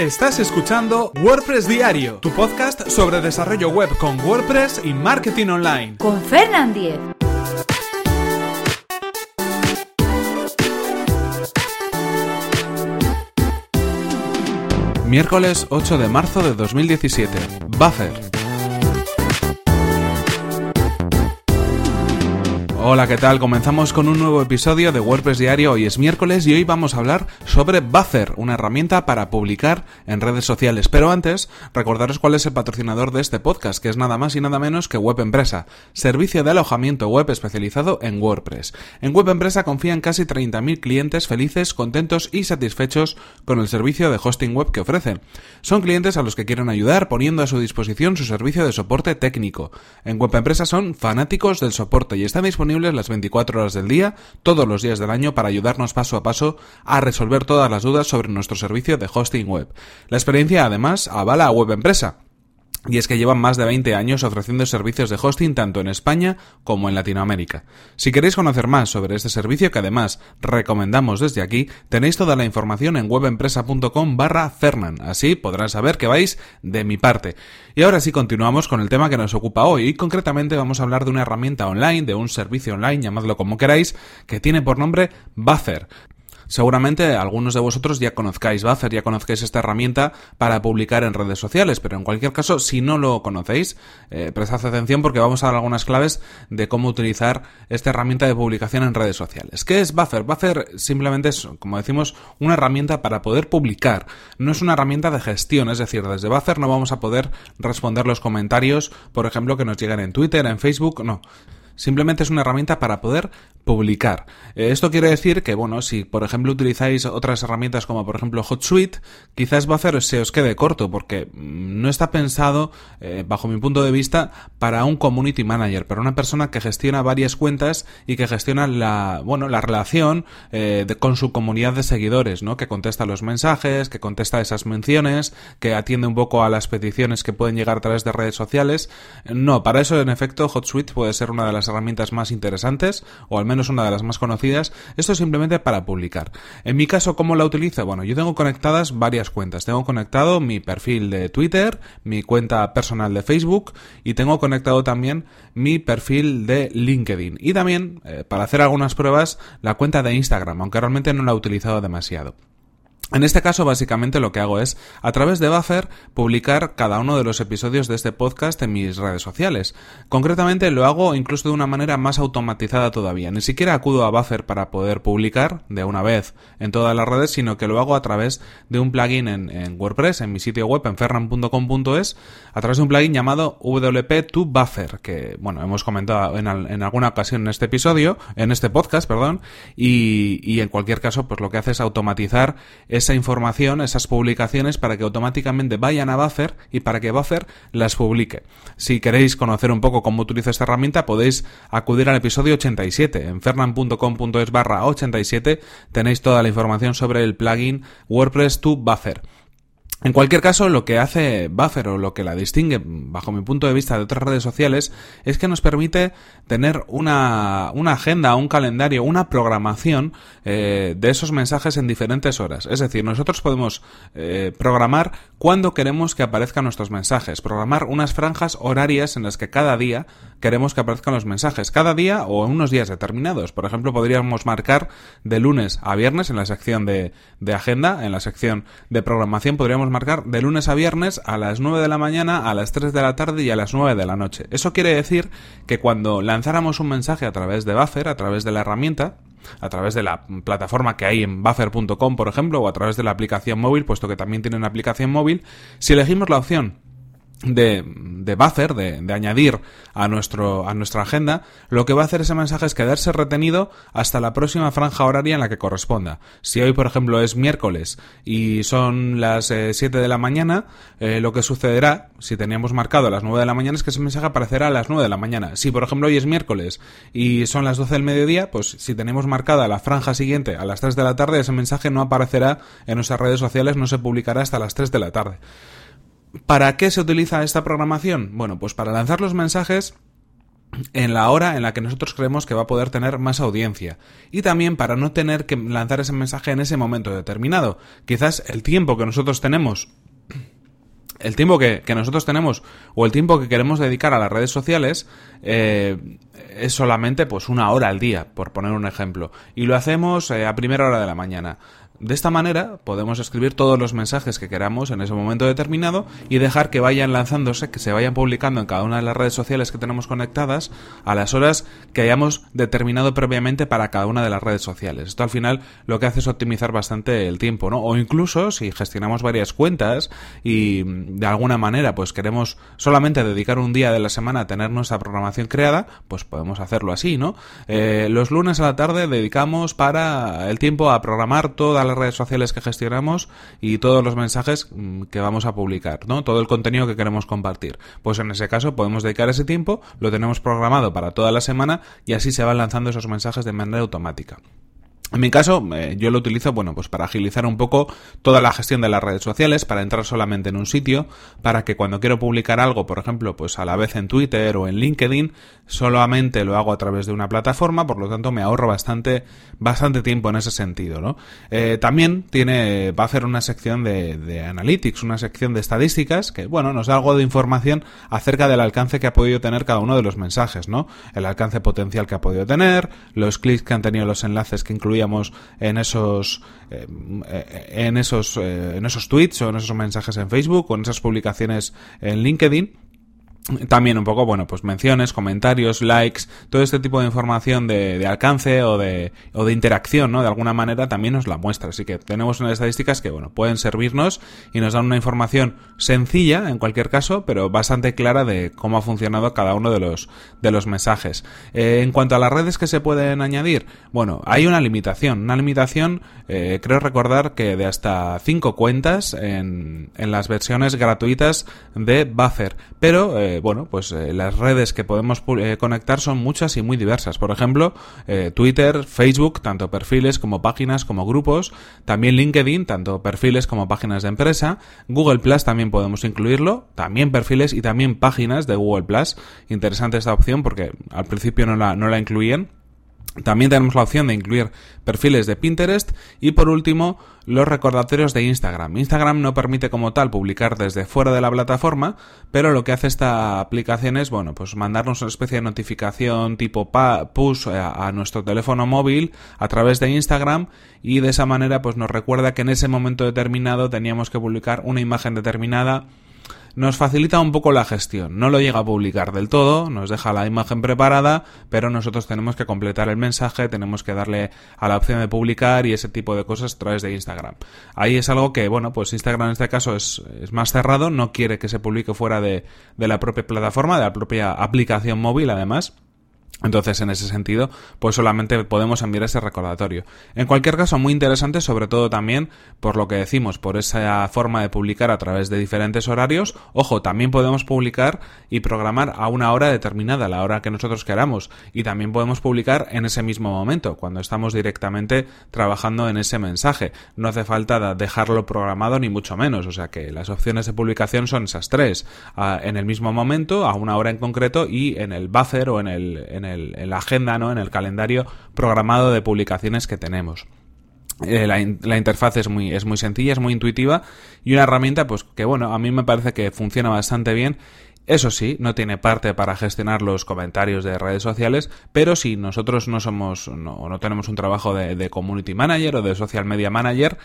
Estás escuchando WordPress Diario, tu podcast sobre desarrollo web con WordPress y marketing online. Con Fernand Diez. Miércoles 8 de marzo de 2017. Buffer. Hola, ¿qué tal? Comenzamos con un nuevo episodio de WordPress Diario. Hoy es miércoles y hoy vamos a hablar sobre Buffer, una herramienta para publicar en redes sociales. Pero antes, recordaros cuál es el patrocinador de este podcast, que es nada más y nada menos que Web Empresa, servicio de alojamiento web especializado en WordPress. En Web Empresa confían casi 30.000 clientes felices, contentos y satisfechos con el servicio de hosting web que ofrecen. Son clientes a los que quieren ayudar poniendo a su disposición su servicio de soporte técnico. En Web Empresa son fanáticos del soporte y están disponibles las 24 horas del día, todos los días del año, para ayudarnos paso a paso a resolver todas las dudas sobre nuestro servicio de hosting web. La experiencia, además, avala a Web Empresa y es que llevan más de 20 años ofreciendo servicios de hosting tanto en España como en Latinoamérica. Si queréis conocer más sobre este servicio que además recomendamos desde aquí, tenéis toda la información en webempresa.com barra Fernan. Así podrán saber que vais de mi parte. Y ahora sí continuamos con el tema que nos ocupa hoy y concretamente vamos a hablar de una herramienta online, de un servicio online, llamadlo como queráis, que tiene por nombre Buffer. Seguramente algunos de vosotros ya conozcáis Buffer, ya conozcáis esta herramienta para publicar en redes sociales, pero en cualquier caso, si no lo conocéis, eh, prestad atención porque vamos a dar algunas claves de cómo utilizar esta herramienta de publicación en redes sociales. ¿Qué es Buffer? Buffer simplemente es, como decimos, una herramienta para poder publicar. No es una herramienta de gestión, es decir, desde Buffer no vamos a poder responder los comentarios, por ejemplo, que nos llegan en Twitter, en Facebook, no. Simplemente es una herramienta para poder publicar. Eh, esto quiere decir que, bueno, si por ejemplo utilizáis otras herramientas como por ejemplo HotSuite, quizás Buffer se os quede corto porque mm, no está pensado, eh, bajo mi punto de vista, para un community manager, para una persona que gestiona varias cuentas y que gestiona la, bueno, la relación eh, con su comunidad de seguidores, ¿no? Que contesta los mensajes, que contesta esas menciones, que atiende un poco a las peticiones que pueden llegar a través de redes sociales. No, para eso en efecto HotSuite puede ser una de las herramientas más interesantes o al menos una de las más conocidas, esto es simplemente para publicar. En mi caso, ¿cómo la utilizo? Bueno, yo tengo conectadas varias cuentas. Tengo conectado mi perfil de Twitter, mi cuenta personal de Facebook y tengo conectado también mi perfil de LinkedIn. Y también, eh, para hacer algunas pruebas, la cuenta de Instagram, aunque realmente no la he utilizado demasiado. En este caso, básicamente lo que hago es, a través de Buffer, publicar cada uno de los episodios de este podcast en mis redes sociales. Concretamente lo hago incluso de una manera más automatizada todavía. Ni siquiera acudo a Buffer para poder publicar de una vez en todas las redes, sino que lo hago a través de un plugin en, WordPress, en mi sitio web, en ferran.com.es, a través de un plugin llamado WP2Buffer, que, bueno, hemos comentado en, alguna ocasión en este episodio, en este podcast, perdón, y, y en cualquier caso, pues lo que hace es automatizar esa información, esas publicaciones, para que automáticamente vayan a Buffer y para que Buffer las publique. Si queréis conocer un poco cómo utilizo esta herramienta, podéis acudir al episodio 87. En fernan.com.es barra 87 tenéis toda la información sobre el plugin WordPress to Buffer. En cualquier caso, lo que hace Buffer o lo que la distingue, bajo mi punto de vista, de otras redes sociales, es que nos permite tener una, una agenda, un calendario, una programación eh, de esos mensajes en diferentes horas. Es decir, nosotros podemos eh, programar cuándo queremos que aparezcan nuestros mensajes, programar unas franjas horarias en las que cada día queremos que aparezcan los mensajes, cada día o en unos días determinados. Por ejemplo, podríamos marcar de lunes a viernes en la sección de, de agenda, en la sección de programación, podríamos marcar de lunes a viernes a las 9 de la mañana, a las 3 de la tarde y a las 9 de la noche. Eso quiere decir que cuando lanzáramos un mensaje a través de Buffer, a través de la herramienta, a través de la plataforma que hay en buffer.com, por ejemplo, o a través de la aplicación móvil, puesto que también tiene una aplicación móvil, si elegimos la opción de, de buffer, de, de, añadir a, nuestro, a nuestra agenda, lo que va a hacer ese mensaje es quedarse retenido hasta la próxima franja horaria en la que corresponda. Si hoy, por ejemplo, es miércoles y son las 7 eh, de la mañana, eh, lo que sucederá, si teníamos marcado a las 9 de la mañana, es que ese mensaje aparecerá a las 9 de la mañana. Si, por ejemplo, hoy es miércoles y son las 12 del mediodía, pues si tenemos marcada la franja siguiente a las 3 de la tarde, ese mensaje no aparecerá en nuestras redes sociales, no se publicará hasta las 3 de la tarde. ¿Para qué se utiliza esta programación? Bueno, pues para lanzar los mensajes en la hora en la que nosotros creemos que va a poder tener más audiencia. Y también para no tener que lanzar ese mensaje en ese momento determinado. Quizás el tiempo que nosotros tenemos el tiempo que, nosotros tenemos o el tiempo que queremos dedicar a las redes sociales eh, es solamente pues una hora al día, por poner un ejemplo. Y lo hacemos eh, a primera hora de la mañana. De esta manera podemos escribir todos los mensajes que queramos en ese momento determinado y dejar que vayan lanzándose, que se vayan publicando en cada una de las redes sociales que tenemos conectadas a las horas que hayamos determinado previamente para cada una de las redes sociales. Esto al final lo que hace es optimizar bastante el tiempo, ¿no? O incluso si gestionamos varias cuentas y de alguna manera pues queremos solamente dedicar un día de la semana a tener nuestra programación creada, pues podemos hacerlo así, ¿no? Eh, los lunes a la tarde dedicamos para el tiempo a programar toda la redes sociales que gestionamos y todos los mensajes mm, que vamos a publicar, ¿no? Todo el contenido que queremos compartir. Pues en ese caso podemos dedicar ese tiempo, lo tenemos programado para toda la semana y así se van lanzando esos mensajes de manera automática. En mi caso, eh, yo lo utilizo, bueno, pues para agilizar un poco toda la gestión de las redes sociales, para entrar solamente en un sitio, para que cuando quiero publicar algo, por ejemplo, pues a la vez en Twitter o en LinkedIn, solamente lo hago a través de una plataforma, por lo tanto me ahorro bastante, bastante tiempo en ese sentido, ¿no? Eh, también tiene, va a hacer una sección de, analytics, una sección de estadísticas, que, bueno, nos da algo de información acerca del alcance que ha podido tener cada uno de los mensajes, ¿no? El alcance potencial que ha podido tener, los clics que han tenido los enlaces que incluyen en esos eh, en esos eh, en esos tweets o en esos mensajes en Facebook o en esas publicaciones en LinkedIn también un poco, bueno, pues menciones, comentarios, likes, todo este tipo de información de, alcance o de, o de interacción, ¿no? De alguna manera también nos la muestra. Así que tenemos unas estadísticas que, bueno, pueden servirnos y nos dan una información sencilla, en cualquier caso, pero bastante clara de cómo ha funcionado cada uno de los, de los mensajes. Eh, en cuanto a las redes que se pueden añadir, bueno, hay una limitación. Una limitación, eh, creo recordar que de hasta 5 cuentas en, en las versiones gratuitas de Buffer. Pero, eh, bueno, pues eh, las redes que podemos eh, conectar son muchas y muy diversas. Por ejemplo, eh, Twitter, Facebook, tanto perfiles como páginas como grupos. También LinkedIn, tanto perfiles como páginas de empresa. Google Plus también podemos incluirlo. También perfiles y también páginas de Google Plus. Interesante esta opción porque al principio no la, no la incluían también tenemos la opción de incluir perfiles de Pinterest y por último los recordatorios de Instagram. Instagram no permite como tal publicar desde fuera de la plataforma, pero lo que hace esta aplicación es, bueno, pues mandarnos una especie de notificación tipo push a, a nuestro teléfono móvil a través de Instagram y de esa manera pues nos recuerda que en ese momento determinado teníamos que publicar una imagen determinada nos facilita un poco la gestión. No lo llega a publicar del todo, nos deja la imagen preparada, pero nosotros tenemos que completar el mensaje, tenemos que darle a la opción de publicar y ese tipo de cosas a través de Instagram. Ahí es algo que, bueno, pues Instagram en este caso es, más cerrado, no quiere que se publique fuera de, de la propia plataforma, de la propia aplicación móvil además. Entonces, en ese sentido, pues solamente podemos enviar ese recordatorio. En cualquier caso, muy interesante, sobre todo también por lo que decimos, por esa forma de publicar a través de diferentes horarios. Ojo, también podemos publicar y programar a una hora determinada, la hora que nosotros queramos. Y también podemos publicar en ese mismo momento, cuando estamos directamente trabajando en ese mensaje. No hace falta dejarlo programado ni mucho menos. O sea que las opciones de publicación son esas tres. en el mismo momento, a una hora en concreto y en el buffer o en el, el en la agenda, ¿no? en el calendario programado de publicaciones que tenemos. Eh, la, interfaz es muy, es muy sencilla, es muy intuitiva y una herramienta pues que bueno, a mí me parece que funciona bastante bien. Eso sí, no tiene parte para gestionar los comentarios de redes sociales, pero si nosotros no somos, no, no tenemos un trabajo de community manager o de social media manager,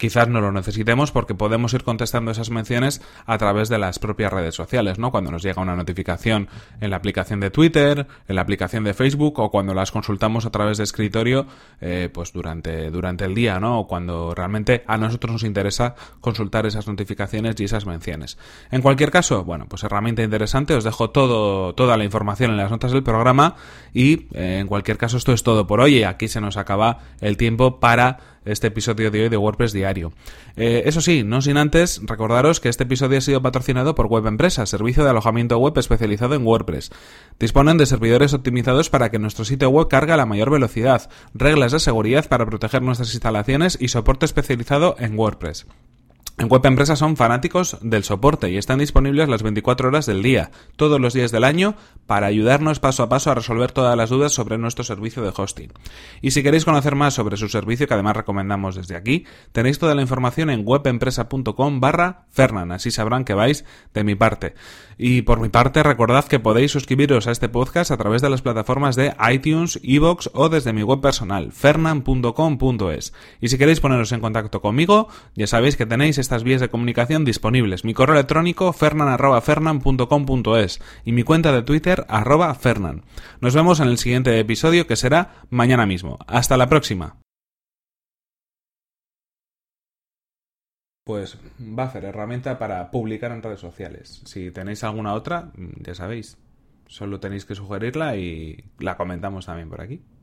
quizás no lo necesitemos porque podemos ir contestando esas menciones a través de las propias redes sociales, ¿no? Cuando nos llega una notificación en la aplicación de Twitter, en la aplicación de Facebook o cuando las consultamos a través de escritorio, eh, pues durante, durante el día, ¿no? O cuando realmente a nosotros nos interesa consultar esas notificaciones y esas menciones. En cualquier caso, bueno, pues herramienta interesante, os dejo todo, toda la información en las notas del programa y eh, en cualquier caso esto es todo por hoy aquí se nos acaba el tiempo para este episodio de hoy de WordPress Diario. Eh, eso sí, no sin antes recordaros que este episodio ha sido patrocinado por Web Empresa, servicio de alojamiento web especializado en WordPress. Disponen de servidores optimizados para que nuestro sitio web cargue a la mayor velocidad, reglas de seguridad para proteger nuestras instalaciones y soporte especializado en WordPress. En Web Empresa son fanáticos del soporte y están disponibles las 24 horas del día, todos los días del año, para ayudarnos paso a paso a resolver todas las dudas sobre nuestro servicio de hosting. Y si queréis conocer más sobre su servicio, que además recomendamos desde aquí, tenéis toda la información en webempresa.com barra Fernan, así sabrán que vais de mi parte. Y por mi parte, recordad que podéis suscribiros a este podcast a través de las plataformas de iTunes, Evox o desde mi web personal, fernan.com.es. Y si queréis poneros en contacto conmigo, ya sabéis que tenéis estas vías de comunicación disponibles. Mi correo electrónico fernan.fernan.com.es y mi cuenta de Twitter arroba fernan. Nos vemos en el siguiente episodio que será mañana mismo. Hasta la próxima. Pues Buffer, herramienta para publicar en redes sociales. Si tenéis alguna otra, ya sabéis. Solo tenéis que sugerirla y la comentamos también por aquí.